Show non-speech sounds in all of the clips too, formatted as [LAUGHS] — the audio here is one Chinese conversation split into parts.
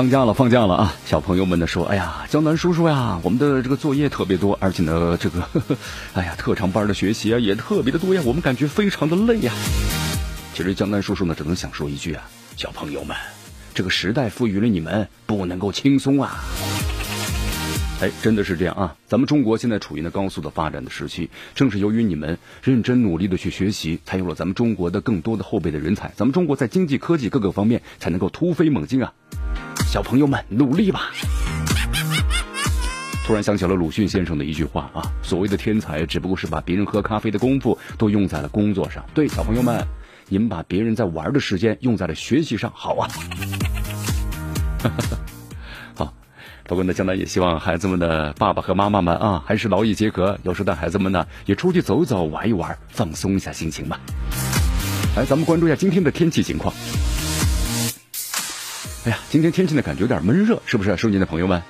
放假了，放假了啊！小朋友们呢说：“哎呀，江南叔叔呀，我们的这个作业特别多，而且呢，这个，呵 [LAUGHS] 呵哎呀，特长班的学习啊也特别的多呀，我们感觉非常的累呀。”其实江南叔叔呢，只能想说一句啊，小朋友们，这个时代赋予了你们，不能够轻松啊！哎，真的是这样啊！咱们中国现在处于呢高速的发展的时期，正是由于你们认真努力的去学习，才有了咱们中国的更多的后备的人才，咱们中国在经济、科技各个方面才能够突飞猛进啊！小朋友们，努力吧！突然想起了鲁迅先生的一句话啊：所谓的天才，只不过是把别人喝咖啡的功夫都用在了工作上。对，小朋友们，你们把别人在玩的时间用在了学习上，好啊！[LAUGHS] 好，不过呢，将来也希望孩子们的爸爸和妈妈们啊，还是劳逸结合，有时带孩子们呢也出去走走、玩一玩，放松一下心情吧。来，咱们关注一下今天的天气情况。哎呀，今天天气呢感觉有点闷热，是不是？收音机的朋友们，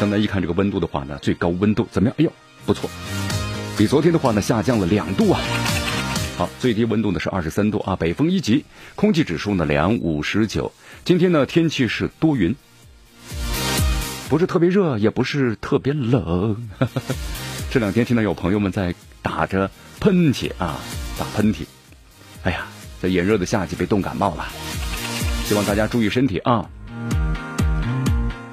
刚才一看这个温度的话呢，最高温度怎么样？哎呦，不错，比昨天的话呢下降了两度啊。好，最低温度呢是二十三度啊，北风一级，空气指数呢两五十九。今天呢天气是多云，不是特别热，也不是特别冷。[LAUGHS] 这两天听到有朋友们在打着喷嚏啊，打喷嚏。哎呀，在炎热的夏季被冻感冒了。希望大家注意身体啊！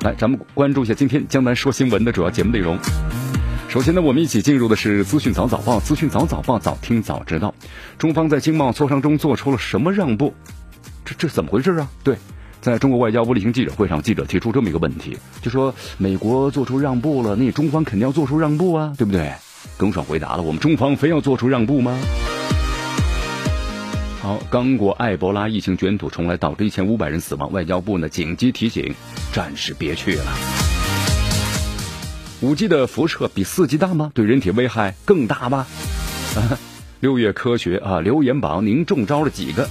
来，咱们关注一下今天江南说新闻的主要节目内容。首先呢，我们一起进入的是资讯早早报，资讯早早报，早听早知道。中方在经贸磋商中做出了什么让步？这这怎么回事啊？对，在中国外交部例行记者会上，记者提出这么一个问题，就说美国做出让步了，那中方肯定要做出让步啊，对不对？耿爽回答了：我们中方非要做出让步吗？好，刚果埃博拉疫情卷土重来，导致一千五百人死亡。外交部呢紧急提醒，暂时别去了。五 G 的辐射比四 G 大吗？对人体危害更大吗？[LAUGHS] 六月科学啊留言榜，您中招了几个？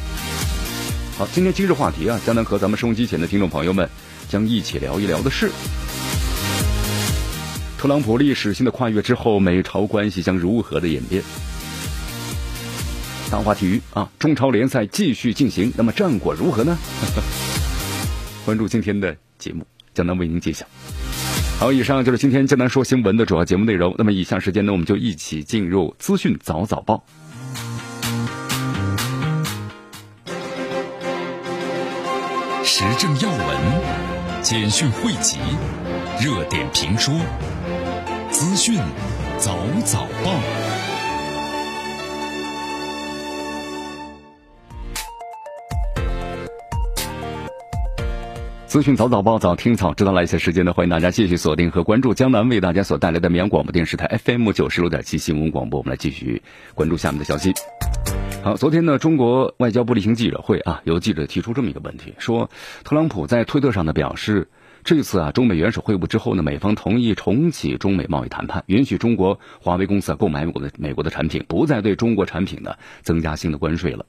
好，今天今日话题啊，将能和咱们收音机前的听众朋友们将一起聊一聊的是，特朗普历史性的跨越之后，美朝关系将如何的演变？大话体育啊，中超联赛继续进行，那么战果如何呢？[LAUGHS] 关注今天的节目，江南为您揭晓。好，以上就是今天江南说新闻的主要节目内容。那么以下时间呢，我们就一起进入资讯早早报，时政要闻、简讯汇集、热点评说、资讯早早报。资讯早早报早听早知道，来一些时间呢，欢迎大家继续锁定和关注江南为大家所带来的绵阳广播电视台 FM 九十六点七新闻广播。我们来继续关注下面的消息。好，昨天呢，中国外交部例行记者会啊，有记者提出这么一个问题，说特朗普在推特上呢表示，这次啊中美元首会晤之后呢，美方同意重启中美贸易谈判，允许中国华为公司购买美国的美国的产品，不再对中国产品呢增加新的关税了。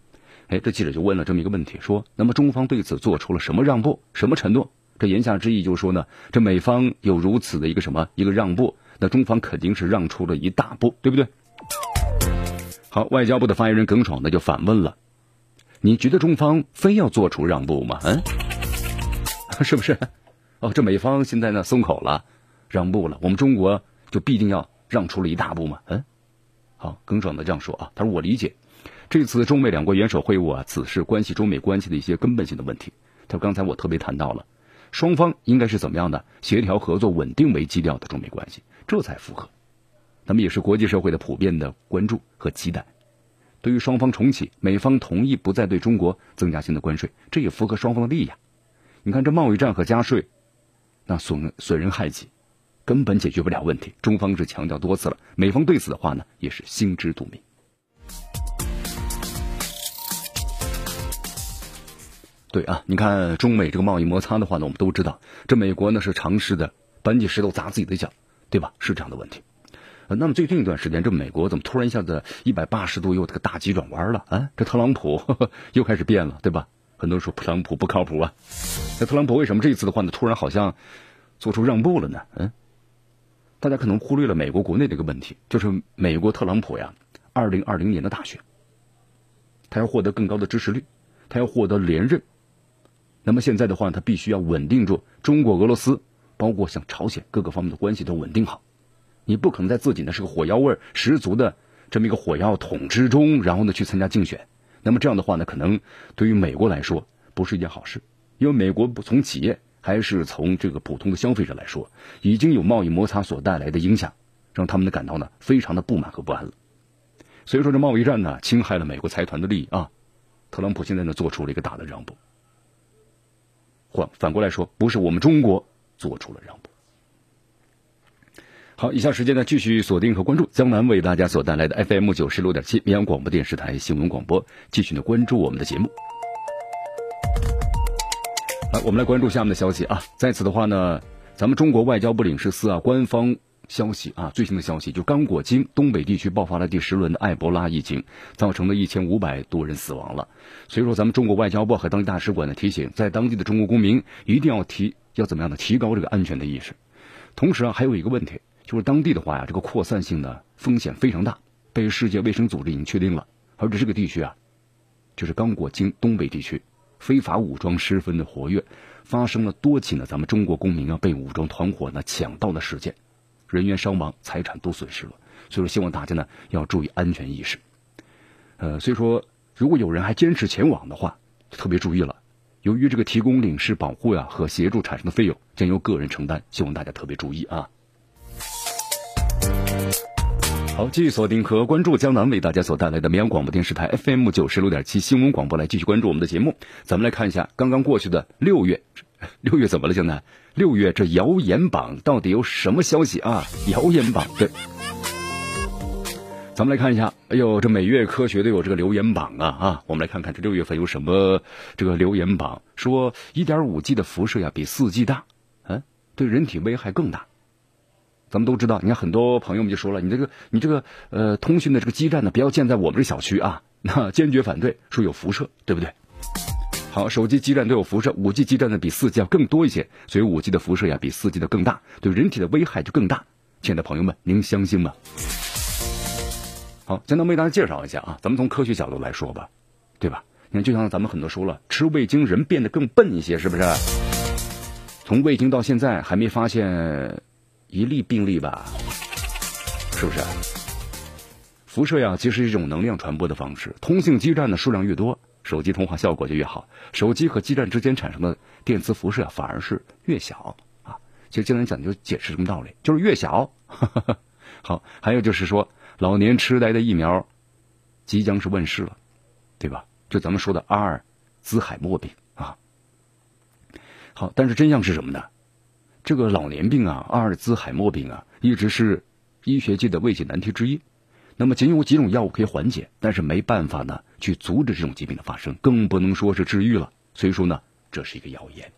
哎，这记者就问了这么一个问题，说：那么中方对此做出了什么让步、什么承诺？这言下之意就是说呢，这美方有如此的一个什么一个让步，那中方肯定是让出了一大步，对不对？好，外交部的发言人耿爽呢就反问了：你觉得中方非要做出让步吗？嗯，[LAUGHS] 是不是？哦，这美方现在呢松口了，让步了，我们中国就必定要让出了一大步吗？嗯，好，耿爽的这样说啊，他说我理解。这次中美两国元首会晤啊，此事关系中美关系的一些根本性的问题。他：“刚才我特别谈到了，双方应该是怎么样的协调合作、稳定为基调的中美关系，这才符合。那么也是国际社会的普遍的关注和期待。对于双方重启，美方同意不再对中国增加新的关税，这也符合双方的利益。你看这贸易战和加税，那损损人害己，根本解决不了问题。中方是强调多次了，美方对此的话呢，也是心知肚明。”对啊，你看中美这个贸易摩擦的话呢，我们都知道，这美国呢是尝试的搬起石头砸自己的脚，对吧？是这样的问题。那么最近一段时间，这美国怎么突然一下子一百八十度又这个大急转弯了？啊，这特朗普 [LAUGHS] 又开始变了，对吧？很多人说特朗普不靠谱啊。那特朗普为什么这一次的话呢，突然好像做出让步了呢？嗯，大家可能忽略了美国国内的一个问题，就是美国特朗普呀，二零二零年的大选，他要获得更高的支持率，他要获得连任。那么现在的话，他必须要稳定住中国、俄罗斯，包括像朝鲜各个方面的关系都稳定好。你不可能在自己呢是个火药味十足的这么一个火药桶之中，然后呢去参加竞选。那么这样的话呢，可能对于美国来说不是一件好事，因为美国不从企业还是从这个普通的消费者来说，已经有贸易摩擦所带来的影响，让他们的感到呢非常的不满和不安了。所以说这贸易战呢侵害了美国财团的利益啊。特朗普现在呢做出了一个大的让步，反反过来说，不是我们中国做出了让步。好，以下时间呢，继续锁定和关注江南为大家所带来的 FM 九十六点七绵阳广播电视台新闻广播，继续呢关注我们的节目。来，我们来关注下面的消息啊。在此的话呢，咱们中国外交部领事司啊，官方消息啊，最新的消息就刚果金东北地区爆发了第十轮的埃博拉疫情，造成了一千五百多人死亡了。所以说，咱们中国外交部和当地大使馆呢提醒，在当地的中国公民一定要提要怎么样的提高这个安全的意识。同时啊，还有一个问题。就是当地的话呀，这个扩散性呢风险非常大，被世界卫生组织已经确定了。而且这个地区啊，就是刚果金东北地区，非法武装十分的活跃，发生了多起呢咱们中国公民啊被武装团伙呢抢盗的事件，人员伤亡，财产都损失了。所以说，希望大家呢要注意安全意识。呃，所以说，如果有人还坚持前往的话，就特别注意了。由于这个提供领事保护呀和协助产生的费用将由个人承担，希望大家特别注意啊。好，继续锁定和关注江南为大家所带来的绵阳广播电视台 FM 九十六点七新闻广播，来继续关注我们的节目。咱们来看一下刚刚过去的六月，六月怎么了？江南，六月这谣言榜到底有什么消息啊？谣言榜，对，咱们来看一下。哎呦，这每月科学都有这个留言榜啊啊！我们来看看这六月份有什么这个留言榜，说一点五 G 的辐射呀比四 G 大，嗯，对人体危害更大。咱们都知道，你看很多朋友们就说了，你这个你这个呃通讯的这个基站呢，不要建在我们这小区啊，那坚决反对，说有辐射，对不对？好，手机基站都有辐射，五 G 基站呢比四 G 要更多一些，所以五 G 的辐射呀比四 G 的更大，对人体的危害就更大。亲爱的朋友们，您相信吗？好，简单为大家介绍一下啊，咱们从科学角度来说吧，对吧？你看，就像咱们很多说了，吃味精人变得更笨一些，是不是？从味精到现在还没发现。一例病例吧，是不是？辐射呀，其实是一种能量传播的方式。通信基站的数量越多，手机通话效果就越好。手机和基站之间产生的电磁辐射反而是越小啊。其实经常讲就解释什么道理，就是越小。[LAUGHS] 好，还有就是说，老年痴呆的疫苗即将是问世了，对吧？就咱们说的阿尔兹海默病啊。好，但是真相是什么呢？这个老年病啊，阿尔兹海默病啊，一直是医学界的未解难题之一。那么仅有几种药物可以缓解，但是没办法呢去阻止这种疾病的发生，更不能说是治愈了。所以说呢，这是一个谣言。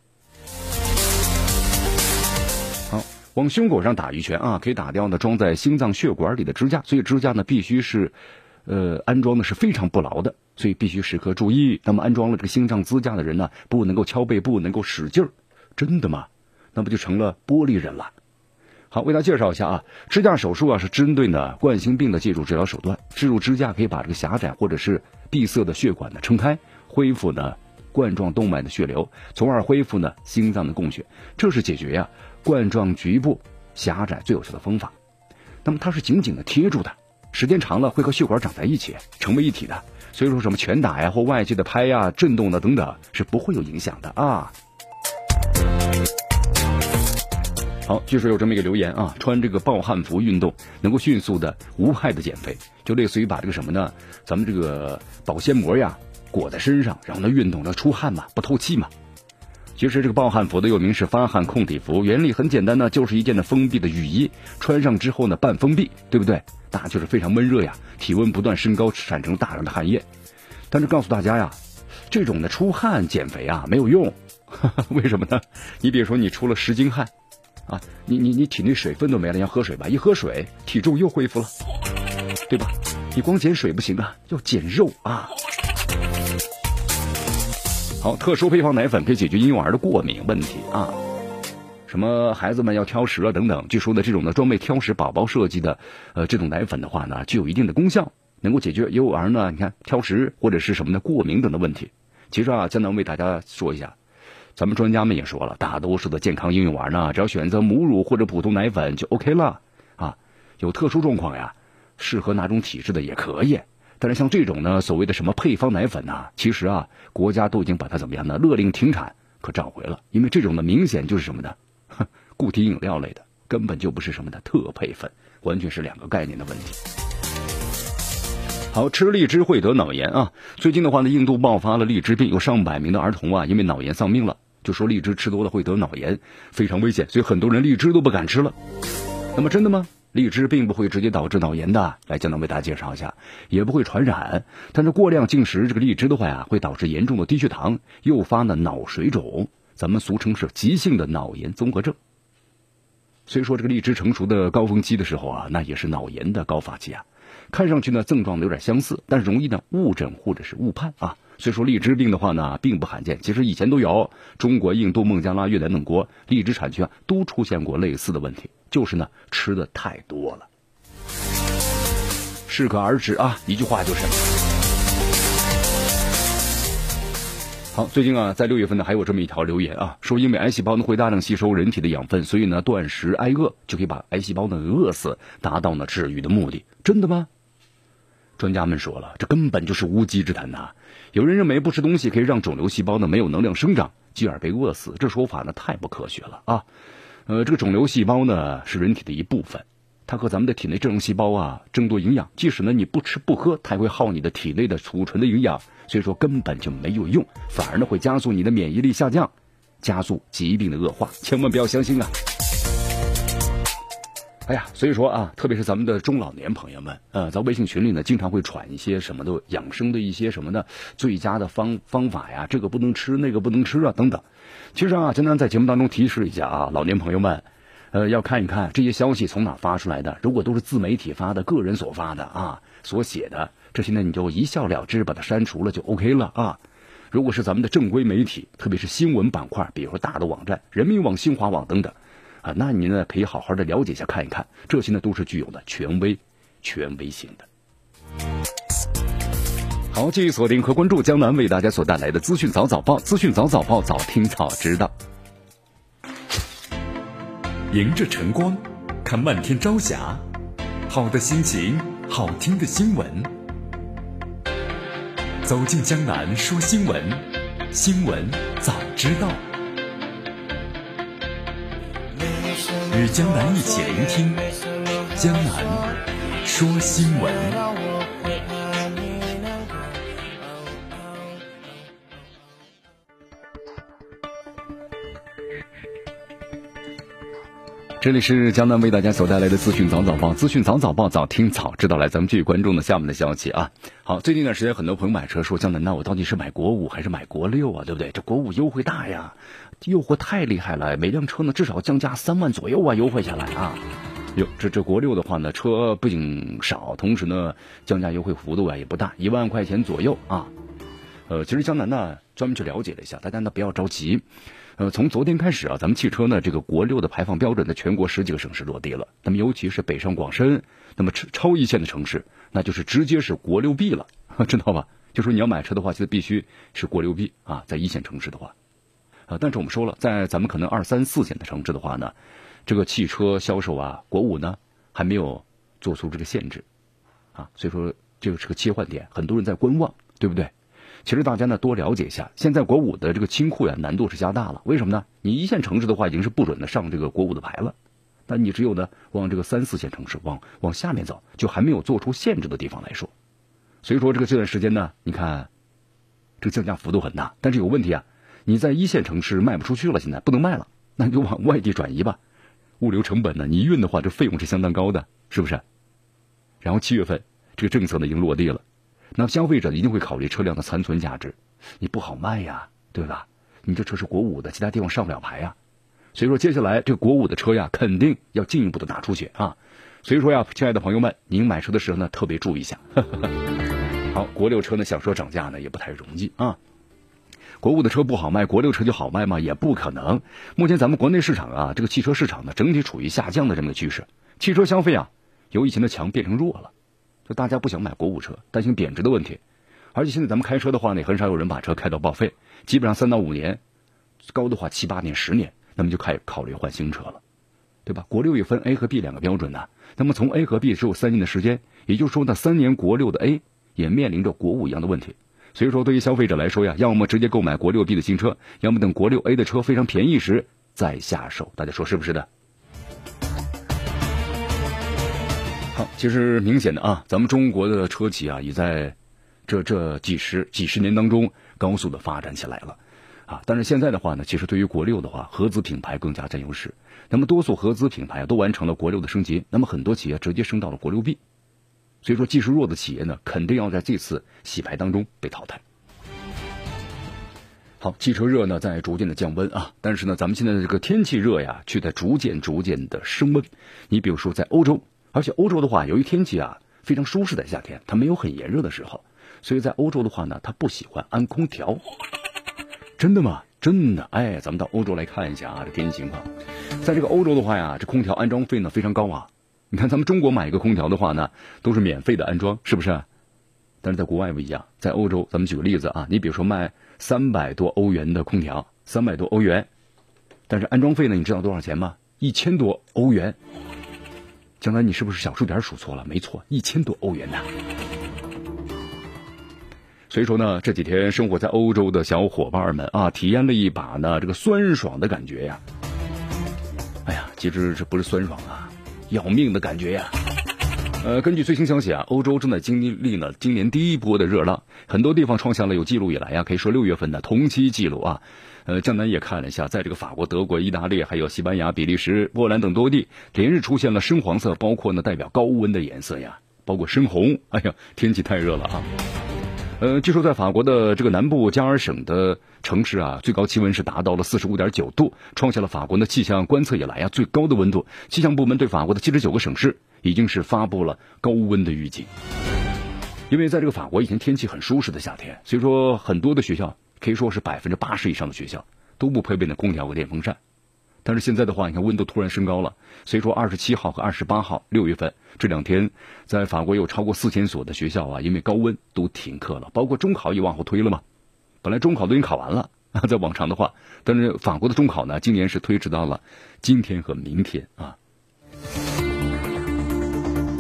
好，往胸口上打一拳啊，可以打掉呢装在心脏血管里的支架。所以支架呢必须是，呃，安装的是非常不牢的，所以必须时刻注意。那么安装了这个心脏支架的人呢，不能够敲背，不能够使劲儿。真的吗？那不就成了玻璃人了？好，为大家介绍一下啊，支架手术啊是针对呢冠心病的介入治疗手段。置入支架可以把这个狭窄或者是闭塞的血管呢撑开，恢复呢冠状动脉的血流，从而恢复呢心脏的供血。这是解决呀冠状局部狭窄最有效的方法。那么它是紧紧的贴住的，时间长了会和血管长在一起，成为一体的。所以说什么拳打呀或外界的拍呀、震动的等等是不会有影响的啊。好，据说有这么一个留言啊，穿这个暴汗服运动能够迅速的无害的减肥，就类似于把这个什么呢？咱们这个保鲜膜呀裹在身上，然后呢运动呢出汗嘛，不透气嘛。其实这个暴汗服的又名是发汗控体服，原理很简单呢，就是一件的封闭的雨衣，穿上之后呢半封闭，对不对？那就是非常闷热呀，体温不断升高，产生大量的汗液。但是告诉大家呀，这种的出汗减肥啊没有用，[LAUGHS] 为什么呢？你比如说你出了十斤汗，啊，你你你体内水分都没了，要喝水吧，一喝水体重又恢复了，对吧？你光减水不行啊，要减肉啊。好，特殊配方奶粉可以解决婴幼儿的过敏问题啊。什么孩子们要挑食啊等等，据说呢，这种呢专为挑食宝宝设计的，呃，这种奶粉的话呢，具有一定的功效，能够解决幼儿呢，你看挑食或者是什么的过敏等的问题。其实啊，江南为大家说一下，咱们专家们也说了，大多数的健康婴幼儿呢，只要选择母乳或者普通奶粉就 OK 了啊。有特殊状况呀，适合哪种体质的也可以。但是像这种呢，所谓的什么配方奶粉呢，其实啊，国家都已经把它怎么样呢？勒令停产，可召回了，因为这种呢，明显就是什么呢？[LAUGHS] 固体饮料类的，根本就不是什么的特配粉，完全是两个概念的问题。好吃荔枝会得脑炎啊！最近的话呢，印度爆发了荔枝病，有上百名的儿童啊因为脑炎丧命了。就说荔枝吃多了会得脑炎，非常危险，所以很多人荔枝都不敢吃了。那么真的吗？荔枝并不会直接导致脑炎的，来江南为大家介绍一下，也不会传染。但是过量进食这个荔枝的话呀，会导致严重的低血糖，诱发呢脑水肿，咱们俗称是急性的脑炎综合症。所以说这个荔枝成熟的高峰期的时候啊，那也是脑炎的高发期啊。看上去呢，症状呢有点相似，但是容易呢误诊或者是误判啊。所以说荔枝病的话呢，并不罕见，其实以前都有。中国、印度、孟加拉、越南等国荔枝产区啊，都出现过类似的问题，就是呢吃的太多了。适可而止啊，一句话就是。好，最近啊，在六月份呢，还有这么一条留言啊，说因为癌细胞呢会大量吸收人体的养分，所以呢断食挨饿就可以把癌细胞呢饿死，达到呢治愈的目的，真的吗？专家们说了，这根本就是无稽之谈呐！有人认为不吃东西可以让肿瘤细胞呢没有能量生长，继而被饿死，这说法呢太不科学了啊！呃，这个肿瘤细胞呢是人体的一部分，它和咱们的体内正常细胞啊争夺营养，即使呢你不吃不喝，它也会耗你的体内的储存的营养，所以说根本就没有用，反而呢会加速你的免疫力下降，加速疾病的恶化，千万不要相信啊！哎呀，所以说啊，特别是咱们的中老年朋友们，呃，在微信群里呢，经常会传一些什么的养生的一些什么的最佳的方方法呀，这个不能吃，那个不能吃啊，等等。其实啊，经常在节目当中提示一下啊，老年朋友们，呃，要看一看这些消息从哪发出来的。如果都是自媒体发的、个人所发的啊，所写的这些呢，你就一笑了之，把它删除了就 OK 了啊。如果是咱们的正规媒体，特别是新闻板块，比如说大的网站，人民网、新华网等等。啊，那您呢可以好好的了解一下，看一看，这些呢都是具有的权威、权威性的。好，继续锁定和关注江南为大家所带来的资讯早早报，资讯早早报，早听早知道。迎着晨光，看漫天朝霞，好的心情，好听的新闻。走进江南说新闻，新闻早知道。与江南一起聆听江南说新闻。这里是江南为大家所带来的资讯早早报，资讯早早报，早听早知道。来，咱们继续关注呢下面的消息啊。好，最近一段时间，很多朋友买车说江南，那我到底是买国五还是买国六啊？对不对？这国五优惠大呀。诱惑太厉害了，每辆车呢至少降价三万左右啊，优惠下来啊！哟，这这国六的话呢，车不仅少，同时呢降价优惠幅度啊也不大，一万块钱左右啊。呃，其实江南呢专门去了解了一下，大家呢不要着急。呃，从昨天开始啊，咱们汽车呢这个国六的排放标准在全国十几个省市落地了。那么尤其是北上广深，那么超超一线的城市，那就是直接是国六 B 了，[LAUGHS] 知道吧？就说你要买车的话，就必须是国六 B 啊，在一线城市的话。啊，但是我们说了，在咱们可能二三四线的城市的话呢，这个汽车销售啊，国五呢还没有做出这个限制，啊，所以说这个是个切换点，很多人在观望，对不对？其实大家呢多了解一下，现在国五的这个清库呀难度是加大了，为什么呢？你一线城市的话已经是不准的上这个国五的牌了，那你只有呢往这个三四线城市往往下面走，就还没有做出限制的地方来说，所以说这个这段时间呢，你看这个降价幅度很大，但是有问题啊。你在一线城市卖不出去了，现在不能卖了，那你就往外地转移吧。物流成本呢？你运的话，这费用是相当高的，是不是？然后七月份这个政策呢已经落地了，那消费者一定会考虑车辆的残存价值。你不好卖呀，对吧？你这车是国五的，其他地方上不了牌呀。所以说，接下来这个国五的车呀，肯定要进一步的打出血啊。所以说呀，亲爱的朋友们，您买车的时候呢，特别注意一下。[LAUGHS] 好，国六车呢，想说涨价呢，也不太容易啊。国五的车不好卖，国六车就好卖吗？也不可能。目前咱们国内市场啊，这个汽车市场呢，整体处于下降的这么个趋势。汽车消费啊，由以前的强变成弱了，就大家不想买国五车，担心贬值的问题。而且现在咱们开车的话呢，很少有人把车开到报废，基本上三到五年，高的话七八年、十年，那么就开考虑换新车了，对吧？国六也分 A 和 B 两个标准呢。那么从 A 和 B 只有三年的时间，也就是说，那三年国六的 A 也面临着国五一样的问题。所以说，对于消费者来说呀，要么直接购买国六 B 的新车，要么等国六 A 的车非常便宜时再下手。大家说是不是的？好，其实明显的啊，咱们中国的车企啊，也在这这几十几十年当中高速的发展起来了啊。但是现在的话呢，其实对于国六的话，合资品牌更加占优势。那么多数合资品牌都完成了国六的升级，那么很多企业直接升到了国六 B。所以说，技术弱的企业呢，肯定要在这次洗牌当中被淘汰。好，汽车热呢在逐渐的降温啊，但是呢，咱们现在的这个天气热呀，却在逐渐逐渐的升温。你比如说在欧洲，而且欧洲的话，由于天气啊非常舒适的夏天，它没有很炎热的时候，所以在欧洲的话呢，它不喜欢安空调。真的吗？真的，哎，咱们到欧洲来看一下啊，这天气情况。在这个欧洲的话呀，这空调安装费呢非常高啊。你看咱们中国买一个空调的话呢，都是免费的安装，是不是？但是在国外不一样，在欧洲，咱们举个例子啊，你比如说卖三百多欧元的空调，三百多欧元，但是安装费呢，你知道多少钱吗？一千多欧元。将来你是不是小数点数错了？没错，一千多欧元呢。所以说呢，这几天生活在欧洲的小伙伴们啊，体验了一把呢这个酸爽的感觉呀。哎呀，其实这不是酸爽啊，要命的感觉呀。呃，根据最新消息啊，欧洲正在经历呢今年第一波的热浪，很多地方创下了有记录以来啊，可以说六月份的同期记录啊。呃，江南也看了一下，在这个法国、德国、意大利、还有西班牙、比利时、波兰等多地，连日出现了深黄色，包括呢代表高温的颜色呀，包括深红。哎呀，天气太热了啊。呃，据说在法国的这个南部加尔省的城市啊，最高气温是达到了四十五点九度，创下了法国的气象观测以来啊最高的温度。气象部门对法国的七十九个省市已经是发布了高温的预警。因为在这个法国以前天气很舒适的夏天，所以说很多的学校可以说是百分之八十以上的学校都不配备的空调和电风扇。但是现在的话，你看温度突然升高了，所以说二十七号和二十八号六月份这两天，在法国有超过四千所的学校啊，因为高温都停课了，包括中考也往后推了嘛。本来中考都已经考完了，[LAUGHS] 在往常的话，但是法国的中考呢，今年是推迟到了今天和明天啊。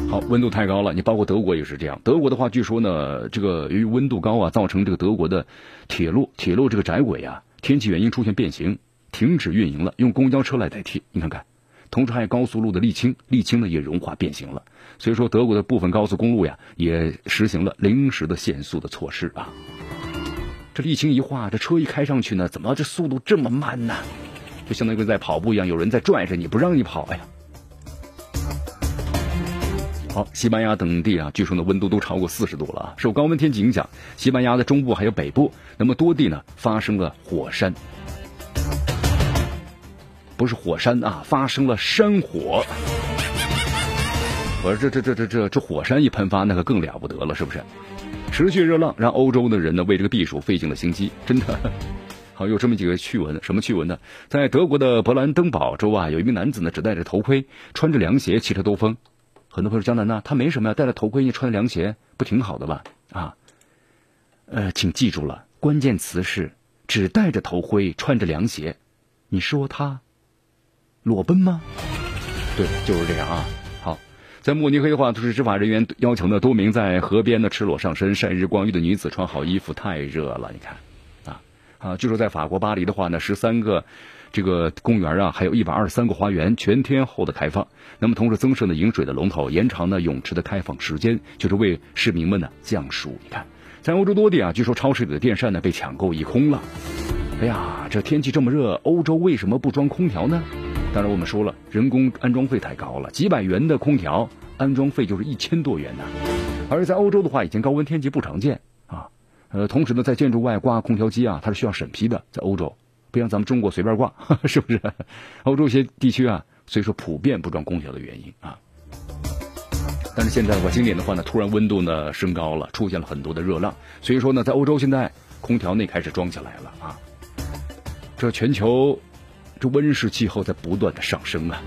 好，温度太高了，你包括德国也是这样。德国的话，据说呢，这个由于温度高啊，造成这个德国的铁路铁路这个窄轨啊，天气原因出现变形。停止运营了，用公交车来代替。你看看，同时还有高速路的沥青，沥青呢也融化变形了。所以说，德国的部分高速公路呀，也实行了临时的限速的措施啊。这沥青一化，这车一开上去呢，怎么这速度这么慢呢？就相当于跟在跑步一样，有人在拽着你不让你跑。呀，好，西班牙等地啊，据说呢温度都超过四十度了啊。受高温天气影响，西班牙的中部还有北部，那么多地呢发生了火山。不是火山啊，发生了山火。我说这这这这这这火山一喷发，那可更了不得了，是不是？持续热浪让欧洲的人呢为这个避暑费尽了心机，真的。好，有这么几个趣闻，什么趣闻呢？在德国的勃兰登堡州啊，有一名男子呢只戴着头盔，穿着凉鞋，骑车兜风。很多朋友说江南呢，他没什么呀，戴着头盔，你穿着凉鞋，不挺好的吧？啊，呃，请记住了，关键词是只戴着头盔，穿着凉鞋。你说他？裸奔吗？对，就是这样啊。好，在慕尼黑的话，就是执法人员要求呢，多名在河边呢赤裸上身晒日光浴的女子穿好衣服，太热了。你看，啊啊，据说在法国巴黎的话呢，十三个这个公园啊，还有一百二十三个花园全天候的开放。那么同时增设呢饮水的龙头，延长呢泳池的开放时间，就是为市民们呢降暑。你看，在欧洲多地啊，据说超市里的电扇呢被抢购一空了。哎呀，这天气这么热，欧洲为什么不装空调呢？当然，我们说了，人工安装费太高了，几百元的空调安装费就是一千多元呢。而在欧洲的话，以前高温天气不常见啊，呃，同时呢，在建筑外挂空调机啊，它是需要审批的，在欧洲，不像咱们中国随便挂，[LAUGHS] 是不是？欧洲一些地区啊，所以说普遍不装空调的原因啊。但是现在的话，今年的话呢，突然温度呢升高了，出现了很多的热浪，所以说呢，在欧洲现在空调内开始装起来了啊。这全球这温室气候在不断的上升啊。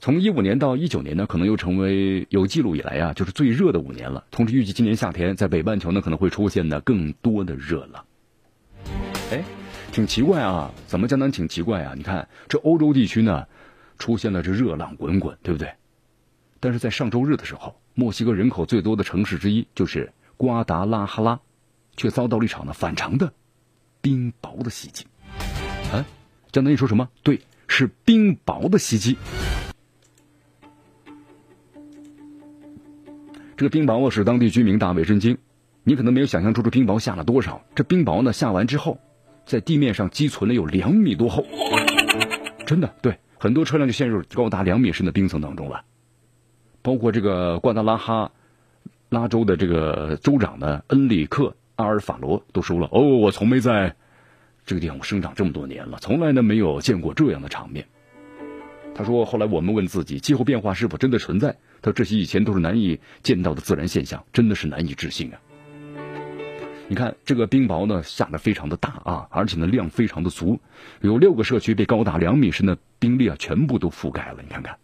从一五年到一九年呢，可能又成为有记录以来啊，就是最热的五年了。同时预计今年夏天在北半球呢，可能会出现呢更多的热浪。哎，挺奇怪啊，怎么江南挺奇怪啊？你看这欧洲地区呢。出现了这热浪滚滚，对不对？但是在上周日的时候，墨西哥人口最多的城市之一就是瓜达拉哈拉，却遭到了一场呢反常的冰雹的袭击。啊，江南你说什么？对，是冰雹的袭击。这个冰雹啊，使当地居民大为震惊。你可能没有想象出这冰雹下了多少。这冰雹呢下完之后，在地面上积存了有两米多厚，真的对。很多车辆就陷入高达两米深的冰层当中了，包括这个瓜达拉哈拉州的这个州长呢，恩里克阿尔法罗都说了：“哦，我从没在这个地方生长这么多年了，从来呢没有见过这样的场面。”他说：“后来我们问自己，气候变化是否真的存在？他说这些以前都是难以见到的自然现象，真的是难以置信啊！你看这个冰雹呢，下的非常的大啊，而且呢量非常的足，有六个社区被高达两米深的。”冰粒啊，全部都覆盖了。你看看，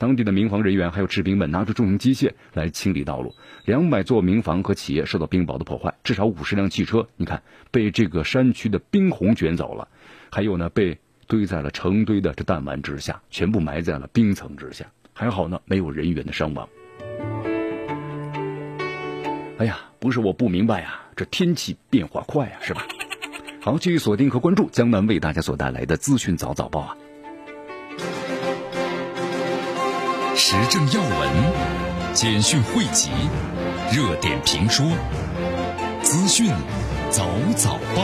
当地的民防人员还有士兵们拿着重型机械来清理道路。两百座民房和企业受到冰雹的破坏，至少五十辆汽车，你看被这个山区的冰洪卷走了。还有呢，被堆在了成堆的这弹丸之下，全部埋在了冰层之下。还好呢，没有人员的伤亡。哎呀，不是我不明白呀，这天气变化快呀，是吧？好，继续锁定和关注江南为大家所带来的资讯早早报啊。时政要闻、简讯汇集、热点评说、资讯早早报。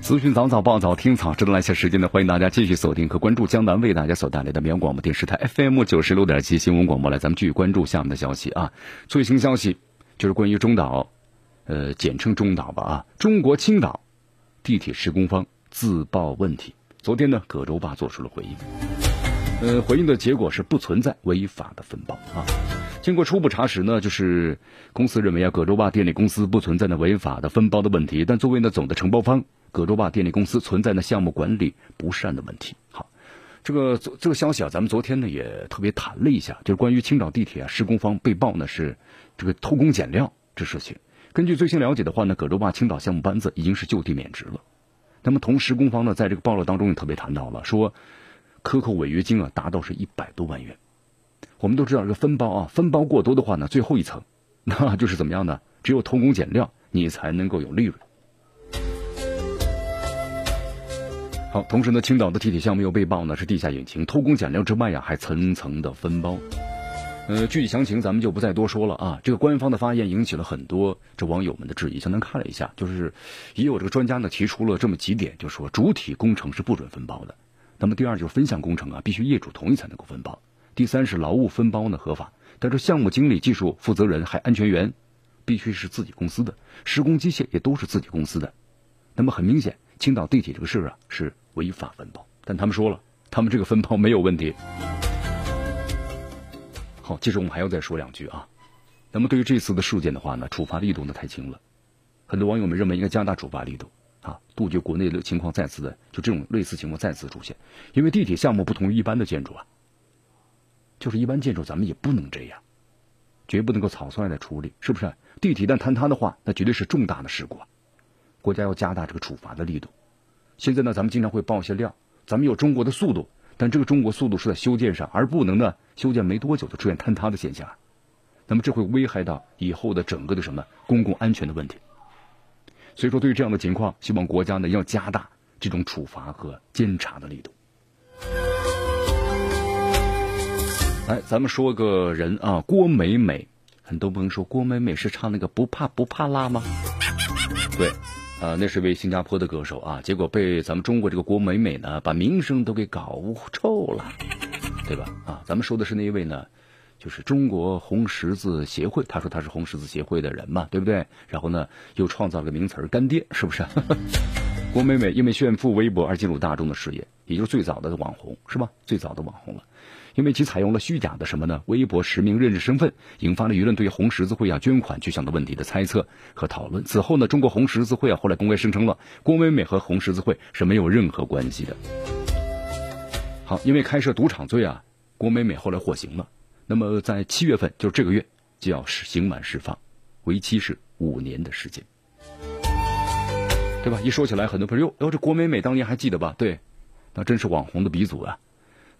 资讯早早报，早听早知道。来些时间呢，欢迎大家继续锁定和关注江南为大家所带来的绵阳广播电视台 FM 九十六点七新闻广播。来，咱们继续关注下面的消息啊。最新消息就是关于中岛，呃，简称中岛吧啊，中国青岛地铁施工方。自曝问题。昨天呢，葛洲坝做出了回应。呃，回应的结果是不存在违法的分包啊。经过初步查实呢，就是公司认为啊，葛洲坝电力公司不存在呢违法的分包的问题。但作为呢总的承包方，葛洲坝电力公司存在呢项目管理不善的问题。好，这个这个消息啊，咱们昨天呢也特别谈了一下，就是关于青岛地铁啊施工方被曝呢是这个偷工减料这事情。根据最新了解的话呢，葛洲坝青岛项目班子已经是就地免职了。那么，同时工方呢，在这个报道当中也特别谈到了，说克扣违约金啊，达到是一百多万元。我们都知道，这个分包啊，分包过多的话呢，最后一层 [LAUGHS] 那就是怎么样呢？只有偷工减料，你才能够有利润。好，同时呢，青岛的地铁项目又被曝呢是地下引擎偷工减料之外呀，还层层的分包。呃，具体详情咱们就不再多说了啊。这个官方的发言引起了很多这网友们的质疑。相当看了一下，就是也有这个专家呢提出了这么几点，就说主体工程是不准分包的。那么第二就是分项工程啊，必须业主同意才能够分包。第三是劳务分包呢合法，但是项目经理、技术负责人还安全员必须是自己公司的，施工机械也都是自己公司的。那么很明显，青岛地铁这个事儿啊是违法分包，但他们说了，他们这个分包没有问题。好，接着我们还要再说两句啊。那么对于这次的事件的话呢，处罚力度呢太轻了，很多网友们认为应该加大处罚力度啊，杜绝国内的情况再次的就这种类似情况再次出现。因为地铁项目不同于一般的建筑啊，就是一般建筑咱们也不能这样，绝不能够草率的处理，是不是？地铁一旦坍塌的话，那绝对是重大的事故啊，国家要加大这个处罚的力度。现在呢，咱们经常会爆一些料，咱们有中国的速度。但这个中国速度是在修建上，而不能呢修建没多久就出现坍塌的现象，那么这会危害到以后的整个的什么公共安全的问题。所以说，对于这样的情况，希望国家呢要加大这种处罚和监察的力度。来，咱们说个人啊，郭美美，很多朋友说郭美美是唱那个不怕不怕辣吗？对。啊，那是位新加坡的歌手啊，结果被咱们中国这个郭美美呢，把名声都给搞臭了。对吧？啊，咱们说的是那一位呢，就是中国红十字协会，他说他是红十字协会的人嘛，对不对？然后呢，又创造了个名词儿“干爹”，是不是？[LAUGHS] 郭美美因为炫富微博而进入大众的视野，也就是最早的网红，是吧？最早的网红了。因为其采用了虚假的什么呢？微博实名认证身份，引发了舆论对红十字会啊捐款去向的问题的猜测和讨论。此后呢，中国红十字会啊后来公开声称了郭美美和红十字会是没有任何关系的。好，因为开设赌场罪啊，郭美美后来获刑了。那么在七月份，就是这个月就要刑满释放，为期是五年的时间，对吧？一说起来，很多朋友哟，这郭美美当年还记得吧？对，那真是网红的鼻祖啊。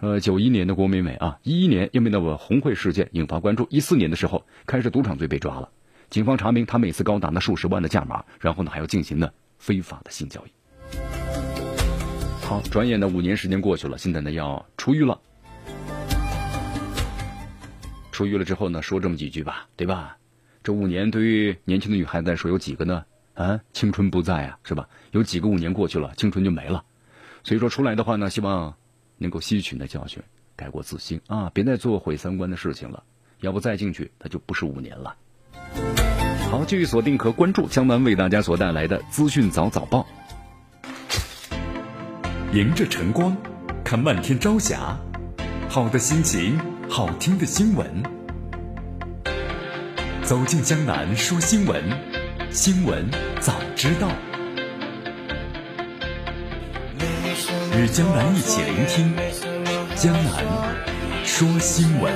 呃，九一年的郭美美啊，一一年因为那个红会事件引发关注，一四年的时候开始赌场罪被抓了，警方查明他每次高达那数十万的价码，然后呢还要进行呢非法的性交易。好，转眼呢五年时间过去了，现在呢要出狱了。出狱了之后呢，说这么几句吧，对吧？这五年对于年轻的女孩子来说有几个呢？啊，青春不在啊，是吧？有几个五年过去了，青春就没了。所以说出来的话呢，希望。能够吸取那教训，改过自新啊！别再做毁三观的事情了，要不再进去，他就不是五年了。好，继续锁定和关注江南为大家所带来的资讯早早报。迎着晨光，看漫天朝霞，好的心情，好听的新闻。走进江南说新闻，新闻早知道。与江南一起聆听江南说新闻。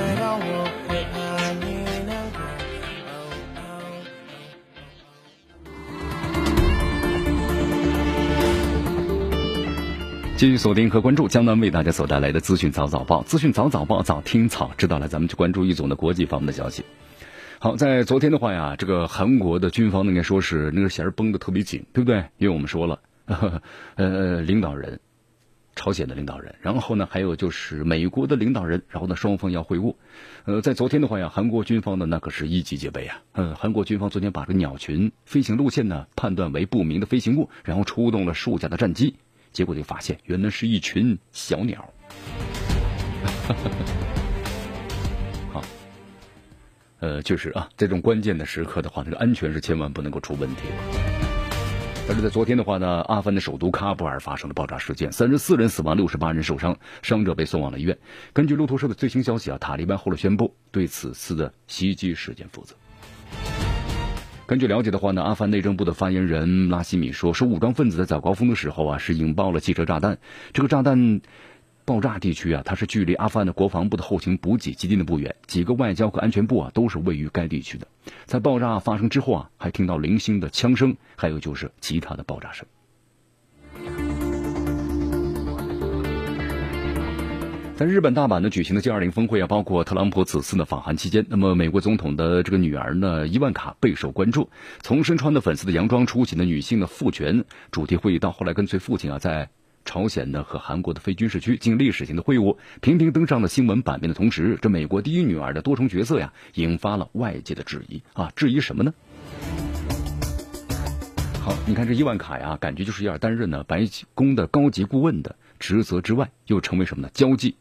继续锁定和关注江南为大家所带来的资讯早早报，资讯早早报，早听早知道。来，咱们去关注一组的国际方面的消息。好，在昨天的话呀，这个韩国的军方应该说是那个弦绷得特别紧，对不对？因为我们说了，[LAUGHS] 呃，领导人。朝鲜的领导人，然后呢，还有就是美国的领导人，然后呢，双方要会晤。呃，在昨天的话呀，韩国军方呢，那可是一级戒备啊。嗯，韩国军方昨天把这鸟群飞行路线呢判断为不明的飞行物，然后出动了数架的战机，结果就发现原来是一群小鸟。[LAUGHS] 好，呃，确实啊，这种关键的时刻的话，这个安全是千万不能够出问题。但是在昨天的话呢，阿富汗的首都喀布尔发生了爆炸事件，三十四人死亡，六十八人受伤，伤者被送往了医院。根据路透社的最新消息啊，塔利班后来宣布对此次的袭击事件负责。根据了解的话呢，阿富汗内政部的发言人拉希米说，说武装分子在早高峰的时候啊，是引爆了汽车炸弹，这个炸弹。爆炸地区啊，它是距离阿富汗的国防部的后勤补给基地的不远，几个外交和安全部啊都是位于该地区的。在爆炸发生之后啊，还听到零星的枪声，还有就是其他的爆炸声。在日本大阪呢举行的 G20 峰会啊，包括特朗普此次的访韩期间，那么美国总统的这个女儿呢伊万卡备受关注。从身穿的粉色的洋装出席的女性的赋权主题会议，到后来跟随父亲啊在。朝鲜呢和韩国的非军事区进行历史性的会晤，频频登上了新闻版面的同时，这美国第一女儿的多重角色呀，引发了外界的质疑啊，质疑什么呢？好，你看这伊万卡呀，感觉就是要担任呢白宫的高级顾问的职责之外，又成为什么呢？交际。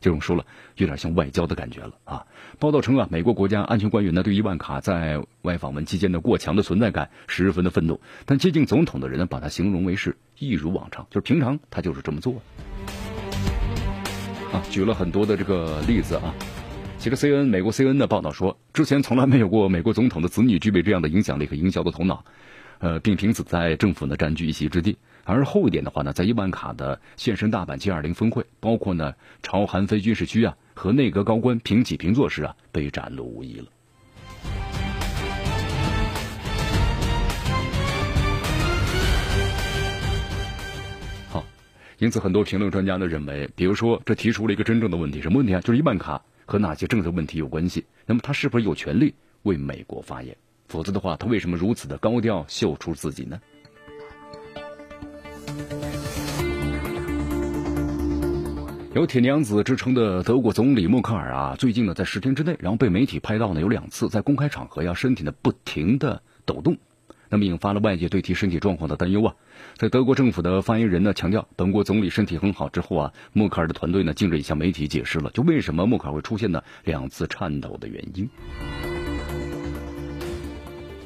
这种说了，有点像外交的感觉了啊！报道称啊，美国国家安全官员呢对伊万卡在外访问期间的过强的存在感十分的愤怒，但接近总统的人呢把他形容为是一如往常，就是平常他就是这么做啊，举了很多的这个例子啊。其实 C N 美国 C N 的报道说，之前从来没有过美国总统的子女具备这样的影响力和营销的头脑，呃，并凭此在政府呢占据一席之地。而后一点的话呢，在伊万卡的现身大阪 G 二零峰会，包括呢朝韩非军事区啊和内阁高官平起平坐时啊，被展露无遗了。好，因此很多评论专家呢认为，比如说这提出了一个真正的问题，什么问题啊？就是伊万卡和哪些政治问题有关系？那么他是否有权利为美国发言？否则的话，他为什么如此的高调秀出自己呢？有“铁娘子”之称的德国总理默克尔啊，最近呢，在十天之内，然后被媒体拍到呢，有两次在公开场合呀，身体呢不停的抖动，那么引发了外界对其身体状况的担忧啊。在德国政府的发言人呢强调本国总理身体很好之后啊，默克尔的团队呢近日也向媒体解释了，就为什么默克尔会出现呢两次颤抖的原因。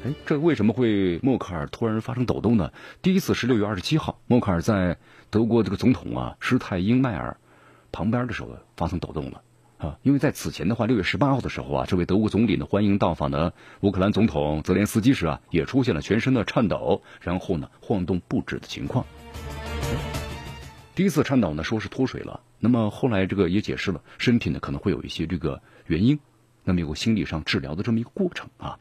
哎，这为什么会默克尔突然发生抖动呢？第一次是六月二十七号，默克尔在德国这个总统啊施泰因迈尔旁边的时候发生抖动了啊，因为在此前的话，六月十八号的时候啊，这位德国总理呢欢迎到访的乌克兰总统泽连斯基时啊，也出现了全身的颤抖，然后呢晃动不止的情况。第一次颤抖呢说是脱水了，那么后来这个也解释了身体呢可能会有一些这个原因。那么有个心理上治疗的这么一个过程啊，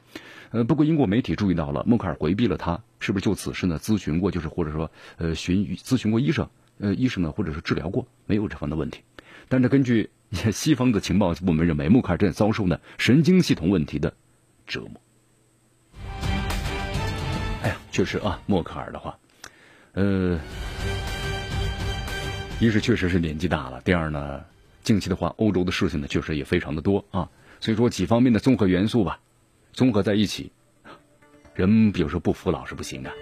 呃，不过英国媒体注意到了，默克尔回避了他是不是就此事呢咨询过，就是或者说呃询咨询过医生，呃，医生呢或者是治疗过，没有这方的问题。但是根据 [LAUGHS] 西方的情报部门认为，默克尔正遭受呢神经系统问题的折磨。哎呀，确实啊，默克尔的话，呃，一是确实是年纪大了，第二呢，近期的话，欧洲的事情呢确实也非常的多啊。所以说几方面的综合元素吧，综合在一起，人比如说不服老是不行的。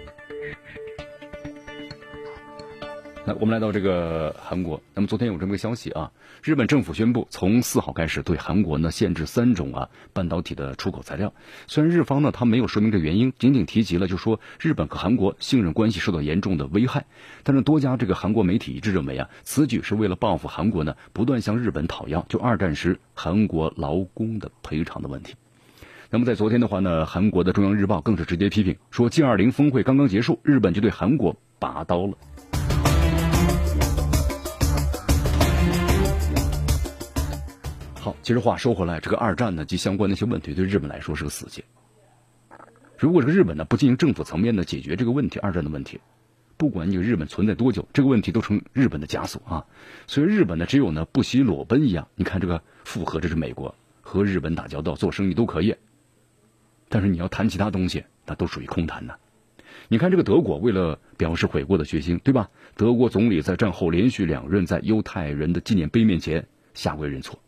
我们来到这个韩国，那么昨天有这么个消息啊，日本政府宣布从四号开始对韩国呢限制三种啊半导体的出口材料。虽然日方呢他没有说明这原因，仅仅提及了就说日本和韩国信任关系受到严重的危害，但是多家这个韩国媒体一致认为啊，此举是为了报复韩国呢不断向日本讨要就二战时韩国劳工的赔偿的问题。那么在昨天的话呢，韩国的中央日报更是直接批评说，G 二零峰会刚刚结束，日本就对韩国拔刀了。好，其实话说回来，这个二战呢及相关的一些问题，对日本来说是个死结。如果这个日本呢不进行政府层面的解决这个问题，二战的问题，不管你日本存在多久，这个问题都成日本的枷锁啊。所以日本呢，只有呢不惜裸奔一样，你看这个附和，这是美国和日本打交道、做生意都可以，但是你要谈其他东西，那都属于空谈呢。你看这个德国为了表示悔过的决心，对吧？德国总理在战后连续两任在犹太人的纪念碑面前下跪认错。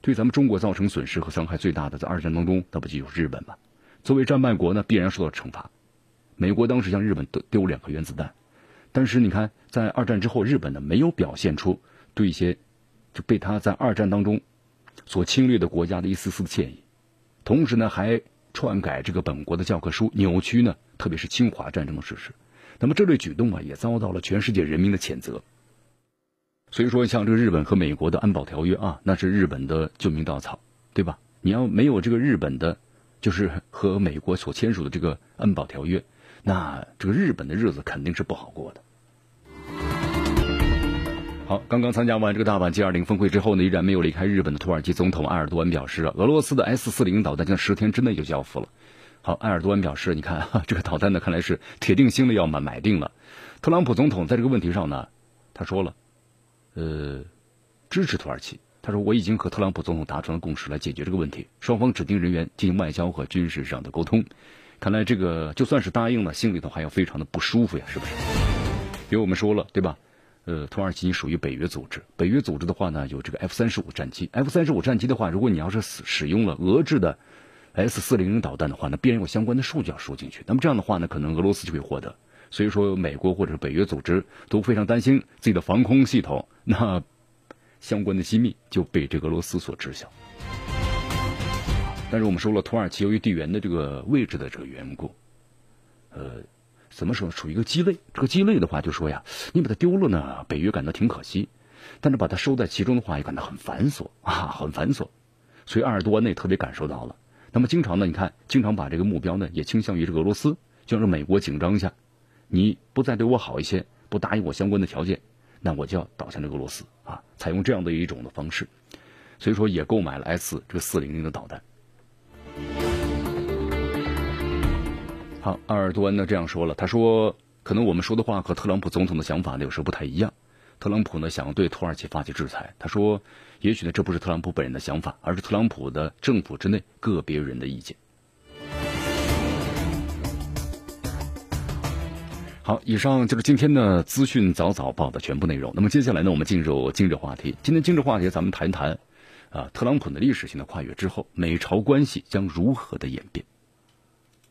对咱们中国造成损失和伤害最大的，在二战当中，那不就是日本吗？作为战败国呢，必然受到惩罚。美国当时向日本丢丢两颗原子弹，但是你看，在二战之后，日本呢没有表现出对一些就被他在二战当中所侵略的国家的一丝丝的歉意，同时呢还篡改这个本国的教科书，扭曲呢特别是侵华战争的事实。那么这类举动啊，也遭到了全世界人民的谴责。所以说，像这个日本和美国的安保条约啊，那是日本的救命稻草，对吧？你要没有这个日本的，就是和美国所签署的这个安保条约，那这个日本的日子肯定是不好过的。好，刚刚参加完这个大阪 G20 峰会之后呢，依然没有离开日本的土耳其总统埃尔多安表示，俄罗斯的 S-40 导弹将十天之内就交付了。好，埃尔多安表示，你看这个导弹呢，看来是铁定心的要买买定了。特朗普总统在这个问题上呢，他说了。呃，支持土耳其。他说：“我已经和特朗普总统达成了共识，来解决这个问题。双方指定人员进行外交和军事上的沟通。看来这个就算是答应了，心里头还要非常的不舒服呀，是不是？因为我们说了，对吧？呃，土耳其属于北约组织。北约组织的话呢，有这个 F 三十五战机。F 三十五战机的话，如果你要是使使用了俄制的 S 四零零导弹的话呢，必然有相关的数据要输进去。那么这样的话呢，可能俄罗斯就会获得。”所以说，美国或者是北约组织都非常担心自己的防空系统，那相关的机密就被这个俄罗斯所知晓。但是我们说了，土耳其由于地缘的这个位置的这个缘故，呃，怎么说，处于一个鸡肋。这个鸡肋的话，就说呀，你把它丢了呢，北约感到挺可惜；但是把它收在其中的话，也感到很繁琐啊，很繁琐。所以埃尔多安呢也特别感受到了。那么经常呢，你看，经常把这个目标呢也倾向于这个俄罗斯，就让美国紧张一下。你不再对我好一些，不答应我相关的条件，那我就要倒向这个俄罗斯啊！采用这样的一种的方式，所以说也购买了 S 这个四零零的导弹。好，阿尔多安呢这样说了，他说可能我们说的话和特朗普总统的想法呢有时候不太一样。特朗普呢想要对土耳其发起制裁，他说也许呢这不是特朗普本人的想法，而是特朗普的政府之内个别人的意见。好，以上就是今天的资讯早早报的全部内容。那么接下来呢，我们进入今日话题。今天今日话题，咱们谈一谈啊，特朗普的历史性的跨越之后，美朝关系将如何的演变？